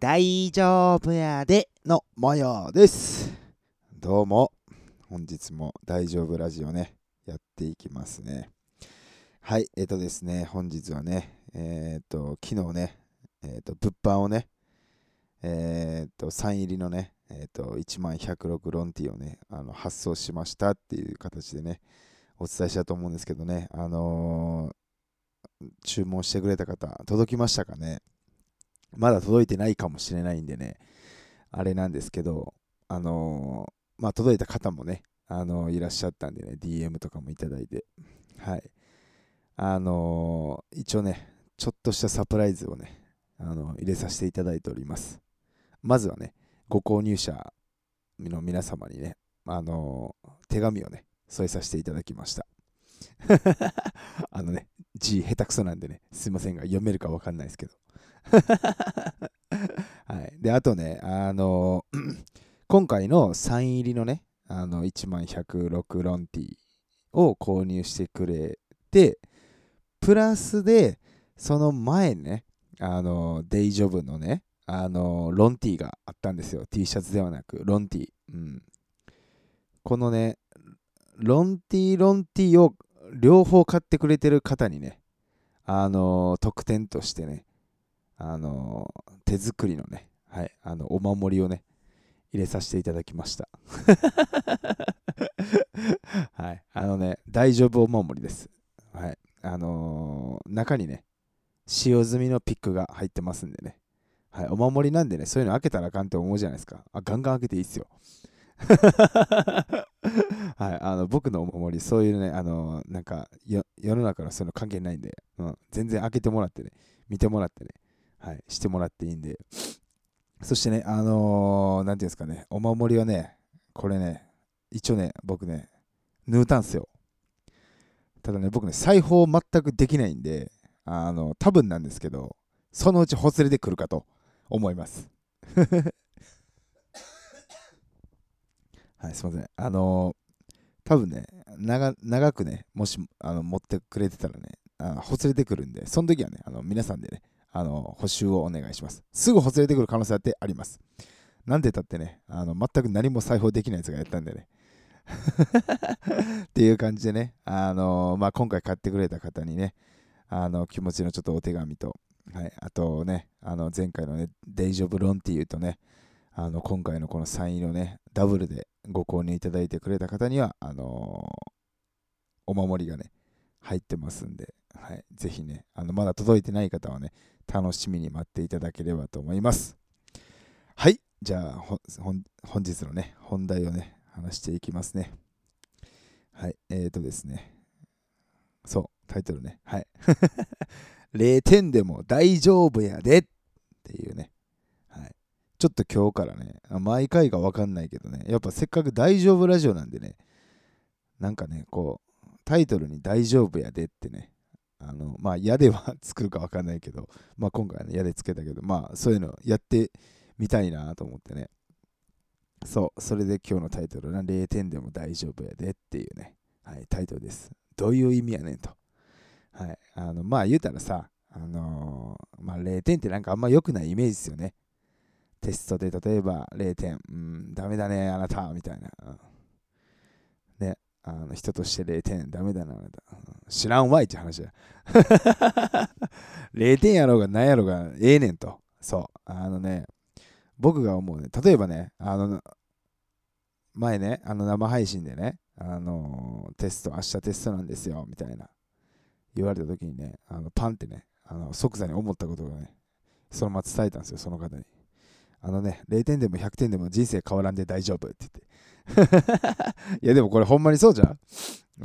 大丈夫やでの模様です。どうも、本日も大丈夫ラジオね、やっていきますね。はい、えっ、とですね、本日はね、えっ、と、昨日ね、えっ、と、物販をね、えっ、と、サイン入りのね、えっ、と、1万106ロンティをね、あの発送しましたっていう形でね、お伝えしたと思うんですけどね、あの注文してくれた方、届きましたかね？まだ届いてないかもしれないんでね、あれなんですけど、あのーまあ、届いた方もね、あのーいらっしゃったんでね、DM とかもいただいて、はい。あのー一応ね、ちょっとしたサプライズをね、あの入れさせていただいております。まずはね、ご購入者の皆様にね、あの手紙をね、添えさせていただきました。あのね、字下手くそなんでね、すいませんが、読めるかわかんないですけど。はい。で、あとね、あの 今回のサイン入りのね、あの、1万106ロンティを購入してくれて、プラスで、その前ね、あの、デイジョブのね、あの、ロンティがあったんですよ。T シャツではなく、ロンティ。うん。このね、ロンティロンティを両方買ってくれてる方にね、あの特典としてね、あの手作りのね、はい、あのお守りをね、入れさせていただきました。はい、あのね、大丈夫お守りです。はい、あの中にね、使用済みのピックが入ってますんでね、はい、お守りなんでね、そういうの開けたらあかんって思うじゃないですか。あ、ガンガン開けていいっすよ。はい、あの僕のお守り、そういうね、あのなんか世の中のそういうの関係ないんで、うん、全然開けてもらってね、見てもらってね、はい、してもらっていいんで、そしてね、あのーなんていうんですかね、お守りはね、これね、一応ね、僕ね、縫うたんすよ。ただね、僕ね、裁縫全くできないんで、あの、多分なんですけど、そのうちほつれてくるかと思います。はい、すいません。あのー多分ね、長長くね、もしあの持ってくれてたらね、あほつれてくるんで、その時はね、あの皆さんでね、あの補修をお願いします。すぐほつれてくる可能性だってあります。なんでたってね、あの全く何も裁縫できないやつがやったんでね。っていう感じでね、あのまあ、今回買ってくれた方にね、あの気持ちのちょっとお手紙と、はい、あとね、あの前回のね、デイジョブロンティーとね、あの今回のこのサインをね、ダブルでご購入いただいてくれた方には、あのお守りがね、入ってますんで、はい、ぜひね、あのまだ届いてない方はね、楽しみに待っていただければと思います。はい、じゃあ本日のね、本題をね、話していきますね。はい、えーとですね、そう、タイトルね、はい。0点でも大丈夫やでっていうね、はい。ちょっと今日からね、毎回が分かんないけどね、やっぱせっかく大丈夫ラジオなんでね、なんかね、こう、タイトルに大丈夫やでってね、あの、まあ、矢では作るか分かんないけど、まあ、今回はね、矢でつけたけど、まあ、そういうのやってみたいなと思ってね。そう、それで今日のタイトルな、0点でも大丈夫やでっていうね、はい、タイトルです。どういう意味やねんと。はい、あの、まあ、言うたらさ、あのーまあ、0点ってなんかあんま良くないイメージですよね。テストで例えば0点、うん、ダメだね、あなた、みたいな。ね、あの人として0点、ダメだな、うん知らんわいって話や。0点やろうが何やろうがええねんと。そう。あのね、僕が思うね、例えばね、あの、前ね、あの生配信でね、あのテスト、明日テストなんですよ、みたいな言われた時にね、あのパンってね、あの即座に思ったことがね、そのまま伝えたんですよ、その方に。あのね、0点でも100点でも人生変わらんで大丈夫って言って。いや、でもこれほんまにそうじゃん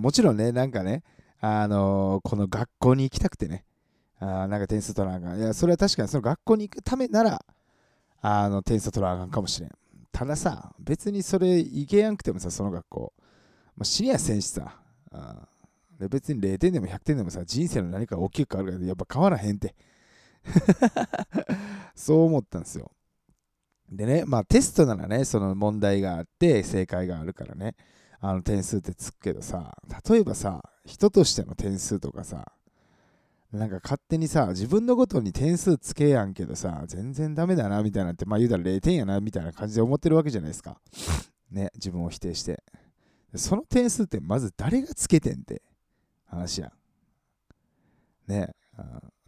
もちろんね、なんかね、あのこの学校に行きたくてね、あなんか点数取らなあか。いや、それは確かにその学校に行くためなら、あの点数取らなあかんかもしれん。たださ、別にそれ行けやんくてもさ、その学校、まあ、死にやせんしさ、あで別に0点でも100点でもさ、人生の何か大きく変わるから、やっぱ変わらへんって。そう思ったんですよ。でね、まあテストならね、その問題があって正解があるからね、あの点数ってつくけどさ、例えばさ、人としての点数とかさ、なんか勝手にさ、自分のことに点数つけやんけどさ、全然ダメだなみたいなって、まあ言うたら0点やなみたいな感じで思ってるわけじゃないですか。ね、自分を否定して。その点数ってまず誰がつけてんって話やん。ね、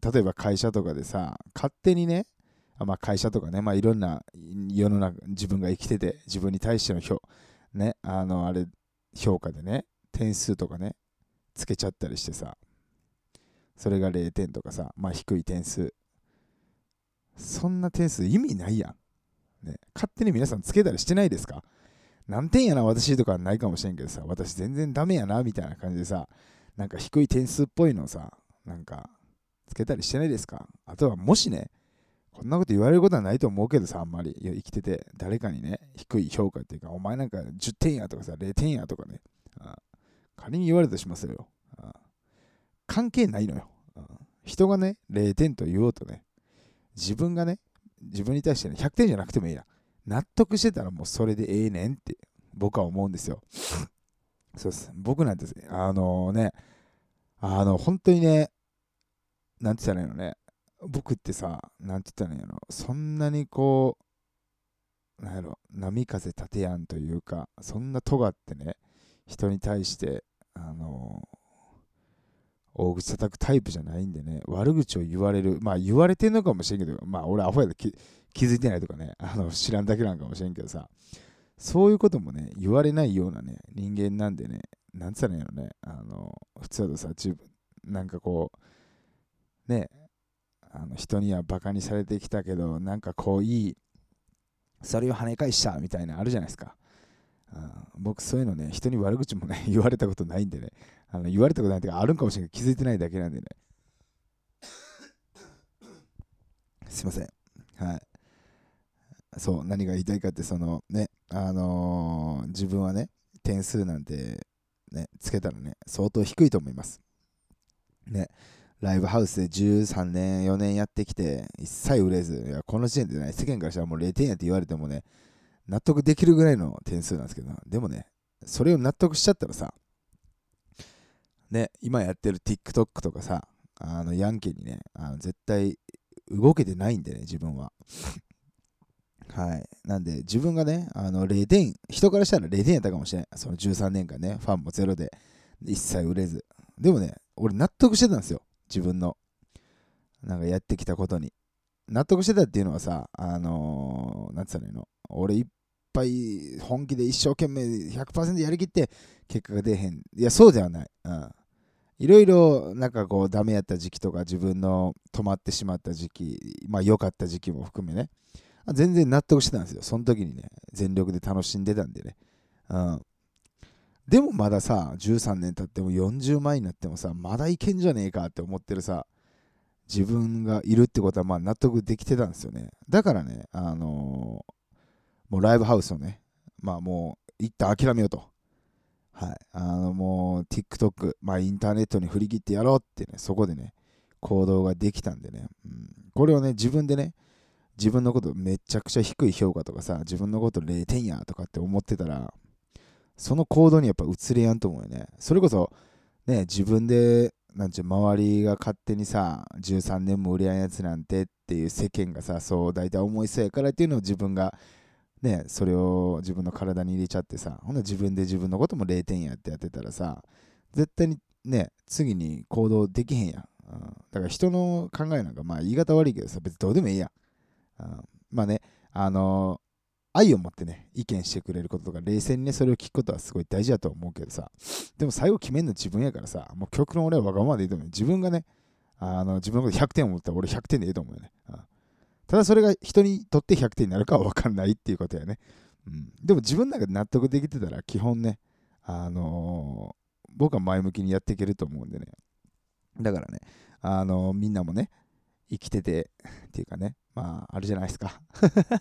例えば会社とかでさ、勝手にね、まあ、会社とかね、まあ、いろんな世の中、自分が生きてて、自分に対しての評、ね、あの、あれ、評価でね、点数とかね、つけちゃったりしてさ、それが0点とかさ、まあ低い点数。そんな点数意味ないやん。ね、勝手に皆さんつけたりしてないですか？何点やな、私とかはないかもしれんけどさ、私全然ダメやな、みたいな感じでさ、なんか低い点数っぽいのさ、なんか、つけたりしてないですか？あとは、もしね、こんなこと言われることはないと思うけどさ、あんまり。生きてて、誰かにね、低い評価っていうか、お前なんか10点やとかさ、0点やとかね、あ仮に言われたとしますよ。関係ないのよ。人がね、0点と言おうとね、自分がね、自分に対してね、100点じゃなくてもいいや。納得してたらもうそれでええねんって僕は思うんですよ。そうです。僕なんて、あのね、あの、本当にね、なんて言ったらいいのね、僕ってさ、なんて言ったらいいの、そんなにこう、なんやろ、波風立てやんというか、そんな尖ってね、人に対して、あの大口叩くタイプじゃないんでね、悪口を言われる、まあ言われてんのかもしれんけど、まあ俺アホやで気づいてないとかね、あの知らんだけなんかもしれんけどさ、そういうこともね、言われないようなね、人間なんでね、なんつったらいいのね、あの、普通だとさ、自分、なんかこう、ね、あの人にはバカにされてきたけど、なんかこういい、それを跳ね返したみたいなあるじゃないですか。僕そういうのね、人に悪口もね、言われたことないんでね、あの言われたことないってか、あるんかもしれない気づいてないだけなんでね。すいません。はい。そう、何が言いたいかって、そのね、あのー、自分はね、点数なんてね、つけたらね、相当低いと思います。ね、ライブハウスで13年、4年やってきて、一切売れず、いやこの時点でね、世間からしたらもう0点やって言われてもね、納得できるぐらいの点数なんですけど、でもね、それを納得しちゃったらさ、ね、今やってる TikTok とかさ、あのヤンキーにね、あの絶対動けてないんでね、自分は。はい。なんで、自分がね、あの0点、人からしたら0点やったかもしれない。その13年間ね、ファンもゼロで、一切売れず。でもね、俺納得してたんですよ。自分の、なんかやってきたことに。納得してたっていうのはさ、あのー、なんつったらいいの？俺いっぱい本気で一生懸命100%やりきって結果が出へん。いや、そうではない。うん。いろいろなんかこうダメやった時期とか自分の止まってしまった時期、まあ良かった時期も含めね、全然納得してたんですよ。その時にね、全力で楽しんでたんでね。うん。でもまださ、13年経っても40万になってもさ、まだいけんじゃねえかって思ってるさ、自分がいるってことはまあ納得できてたんですよね。だからね、あのー、もうライブハウスをね、まあもう一旦諦めようと。はい。あのもう TikTok、まあインターネットに振り切ってやろうってね、そこでね、行動ができたんでね、うん、これをね、自分でね、自分のことめちゃくちゃ低い評価とかさ、自分のこと0点やとかって思ってたら、その行動にやっぱ移れやんと思うよね。それこそ、ね、自分で、なんちゅう、周りが勝手にさ、13年も売れやんやつなんてっていう世間がさ、そう大体思いそうやからっていうのを自分がね、それを自分の体に入れちゃってさ、ほんな自分で自分のことも0点やってやってたらさ、絶対にね、次に行動できへんやん。うん、だから人の考えなんか、まあ言い方悪いけどさ、別にどうでもいいやん。うん、まあね、あの、愛を持ってね、意見してくれることとか、冷静にね、それを聞くことはすごい大事だと思うけどさ、でも最後決めるの自分やからさ、もう極論俺はわがままでいいと思う。自分がね、あの自分のこと100点を持ったら俺100点でいいと思うよね。うんただそれが人にとって100点になるかは分かんないっていうことやね。うん、でも自分の中で納得できてたら基本ね、あのー、僕は前向きにやっていけると思うんでね。だからね、あのー、みんなもね、生きててっていうかね、まあ、あるじゃないですか。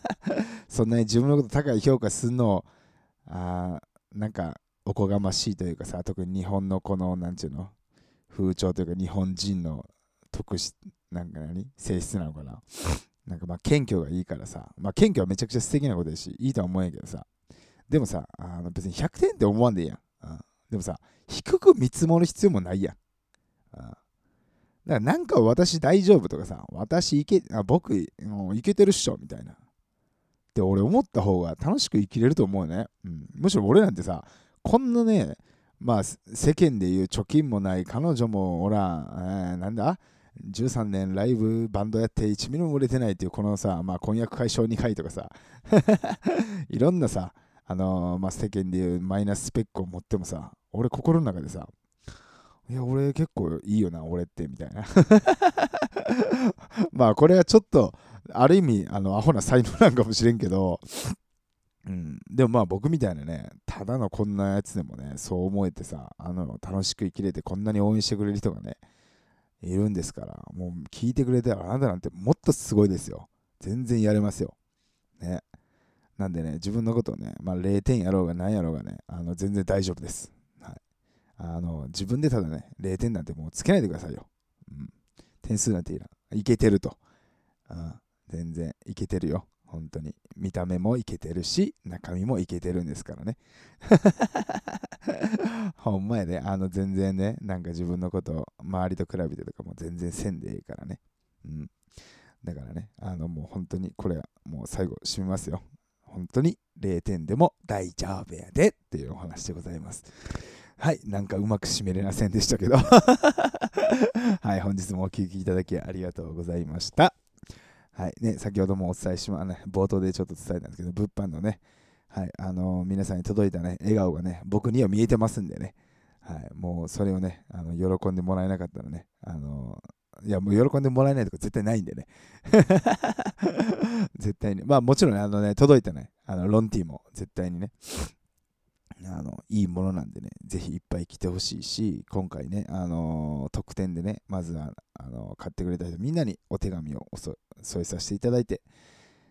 そんなに自分のこと高い評価するのを、あなんか、おこがましいというかさ、特に日本のこの、なんちゅうの、風潮というか日本人の特質、なんか何性質なのかな。なんかまあ謙虚がいいからさ、まあ謙虚はめちゃくちゃ素敵なことだし、いいとは思うんけどさ、でもさ、あの別に100点って思わんでいいやん。でもさ、低く見積もる必要もないやん。からなんか私大丈夫とかさ、私いけ、あ僕いけてるっしょみたいな。って俺思った方が楽しく生きれると思うね。うん、むしろ俺なんてさ、こんなね、まあ世間でいう貯金もない彼女もおら、えー、なんだ？13年ライブバンドやって1ミリも売れてないっていうこのさ、まあ、婚約解消2回とかさ いろんなさ、あのー、まあ、世間でいうマイナススペックを持ってもさ俺心の中でさいや俺結構いいよな俺ってみたいな まあこれはちょっとある意味あのアホな才能なんかもしれんけどうん、でもまあ僕みたいなね、ただのこんなやつでもね、そう思えてさ、あの楽しく生きれてこんなに応援してくれる人がね、いるんですから、もう聞いてくれてあなたなんてもっとすごいですよ。全然やれますよ。ね。なんでね、自分のことをね、まあ、0点やろうが何やろうがね、あの全然大丈夫です。あの、自分でただね、0点なんてもうつけないでくださいよ。うん。点数なんていいな。いけてると。うん。全然いけてるよ。本当に。見た目もいけてるし、中身もいけてるんですからね。ほんまやで、あの全然ね、なんか自分のことを周りと比べてとかも全然せんでええからね。うん。だからね、あのもう本当にこれはもう最後締めますよ。本当に0点でも大丈夫やでっていうお話でございます。はい、なんかうまく締めれませんでしたけど はい、本日もお聴きいただきありがとうございました。はいね、先ほどもお伝えしま、ね、冒頭でちょっと伝えたんですけど、物販のね、はいあのー、皆さんに届いたね、笑顔がね、僕には見えてますんでね、はい、もうそれをね、あの喜んでもらえなかったらね、あのー、いや、もう喜んでもらえないとか絶対ないんでね。絶対に。まあもちろん、あのね、届いたね、あのロンティーも絶対にね、あのいいものなんでね、ぜひいっぱい来てほしいし、今回ね、あのー、特典でね、まずはあのー、買ってくれた人みんなにお手紙を添えさせていただいて、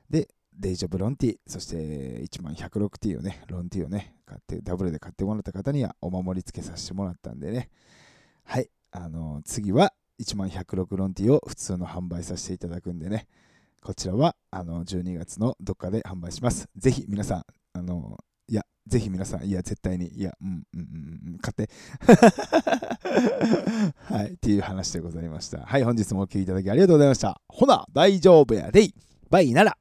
で、デイジョブロンティー、そして1万 106T をね、ロンティーをね、買って、ダブルで買ってもらった方にはお守り付けさせてもらったんでね、はい、あのー、次は1万106ロンティーを普通の販売させていただくんでね、こちらはあの12月のどっかで販売します。ぜひ皆さん、あの、ぜひ皆さん、いや、絶対に、いや、うん、うん、うん、買って。はい、っていう話でございました。はい、本日もお聴きいただきありがとうございました。ほな、大丈夫やでい。バイなら。